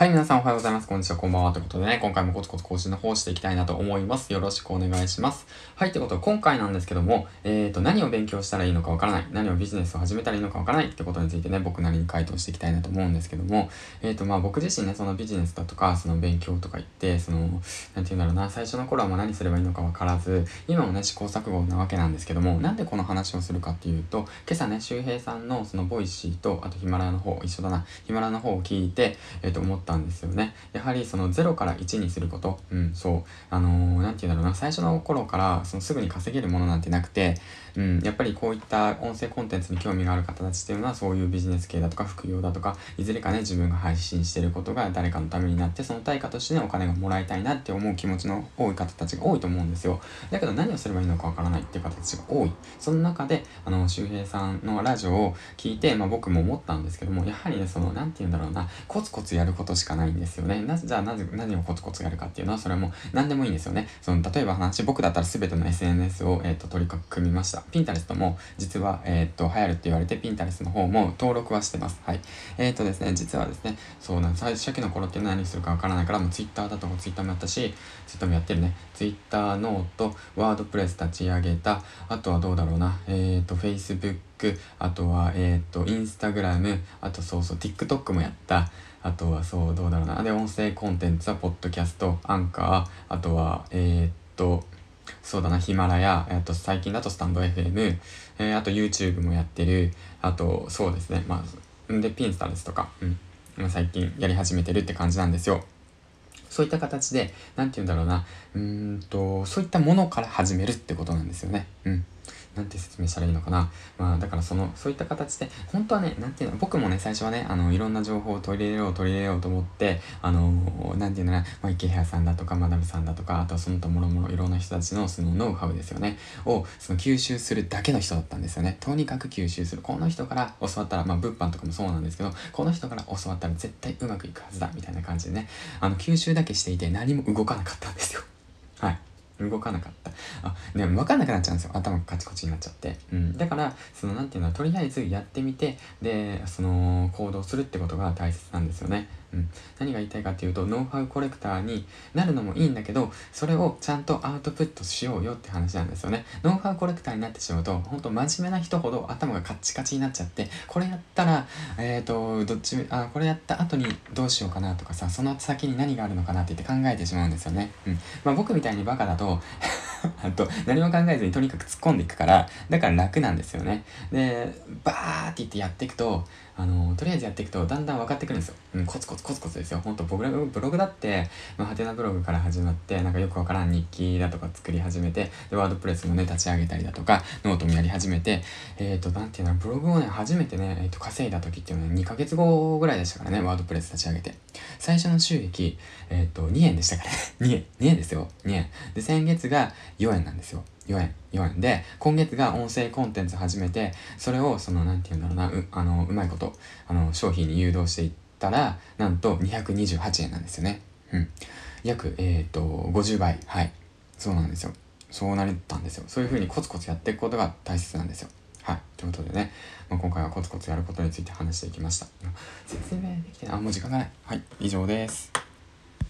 はい、皆さんおはようございます。こんにちは、こんばんは。ということでね、今回もコツコツ更新の方していきたいなと思います。よろしくお願いします。はい、ということで、今回なんですけども、え、ー、と、何を勉強したらいいのかわからない、何をビジネスを始めたらいいのかわからないってことについてね、僕なりに回答していきたいなと思うんですけども、えっ、ー、と、まあ僕自身ね、そのビジネスだとか、その勉強とか言って、その、なんて言うんだろうな、最初の頃はもう何すればいいのかわからず、今もね、試行錯誤なわけなんですけども、なんでこの話をするかっていうと、今朝ね、周平さんのその Voicyと、あとヒマラヤの方、一緒だな、ヒマラヤの方を聞いて、えっ、ー、と、思ったんですよね。やはりその0から1にすること、うん、そう、あのー、なんて言うんだろうな、最初の頃からそのすぐに稼げるものなんてなくて、うん、やっぱりこういった音声コンテンツに興味がある方たちっていうのはそういうビジネス系だとか副業だとか、いずれかね、自分が配信してることが誰かのためになって、その対価としてね、お金がもらいたいなって思う気持ちの多い方たちが多いと思うんですよ。だけど何をすればいいのかわからないっていう方たちが多い。その中で、あの、周平さんのラジオを聞いて、まあ僕も思ったんですけども、やはりね、その、なんて言うんだろうな、コツコツやることしかないんですよね。なじゃあなぜ、何をコツコツやるかっていうのは、それも何でもいいんですよね。その、例えば話、僕だったら全ての SNS を、え、ー、と、取り組みました。ピンタレストも、実は、えっ、ー、と、流行るって言われて、ピンタレスの方も登録はしてます。はい。えっ、ー、とですね、実はですね、そうなんです。初期の頃って何するかわからないから、もう Twitter だとか Twitter もやったし、Twitter もやってるね。Twitter ノート、ワードプレス立ち上げた、あとはどうだろうな、えっ、と、Facebook、あとは、えっ、と、Instagram、あとそうそう、TikTok もやった。あとはそう、どうだろうな。で、音声コンテンツは、ポッドキャスト、アンカー、あとは、えー、っと、そうだな、ヒマラヤ、えっと、最近だとスタンド FM、えー、あと YouTube もやってる、あと、そうですね、まあ、で、ピンスタですとか、うん、今最近やり始めてるって感じなんですよ。そういった形で、なんて言うんだろうな、うんと、そういったものから始めるってことなんですよね。うん。なんて説明したらいいのかな。まあ、だからその、そういった形で、本当はね、なんていうの、僕もね、最初はね、あの、いろんな情報を取り入れよう、取り入れようと思って、あの、なんていうのかな、まあ、池谷さんだとか、マダムさんだとか、あとはその他もろもろいろんな人たちのそのノウハウですよね、を、その吸収するだけの人だったんですよね。とにかく吸収する。この人から教わったら、まあ、物販とかもそうなんですけど、この人から教わったら絶対うまくいくはずだ、みたいな感じでね、あの、吸収だけしていて何も動かなかったんですよ。動かなかった。あ、でも分かんなくなっちゃうんですよ。頭がカチコチになっちゃって。うん。だから、その、なんていうの、とりあえずやってみて、で、その、行動するってことが大切なんですよね。うん、何が言いたいかっていうとノウハウコレクターになるのもいいんだけどそれをちゃんとアウトプットしようよって話なんですよねノウハウコレクターになってしまうと本当真面目な人ほど頭がカッチカチになっちゃってこれやったらえっ、ー、とどっちあこれやった後にどうしようかなとかさその先に何があるのかなって言って考えてしまうんですよねうんまあ僕みたいにバカだとど。あと何も考えずにとにかく突っ込んでいくからだから楽なんですよね。でバーって言ってやっていくとあのとりあえずやっていくとだんだん分かってくるんですよ、うん、コツコツコツコツですよ。ほんとブログブログだってまあ、はてなブログから始まってなんかよくわからん日記だとか作り始めてで WordPressもね立ち上げたりだとかノートもやり始めてえっ、ー、となんていうのブログをね始めてね、えー、と稼いだ時っていうのは、ね、2ヶ月後ぐらいでしたからね WordPress立ち上げて。最初の収益えっ、ー、と2円でしたからね。2円2円ですよ。2円。で先月が4 4円なんですよ4円、4円で、今月が音声コンテンツ始めて、それを、その、なんていうんだろうな、う、あの、うまいこと、あの、商品に誘導していったら、なんと228円なんですよね。うん。約、えっ、ー、と、50倍。はい。そうなんですよ。そうなったんですよ。そういう風にコツコツやっていくことが大切なんですよ。はい。ということでね、まあ、今回はコツコツやることについて話していきました。説明できてない。あ、もう時間がない。はい。以上です。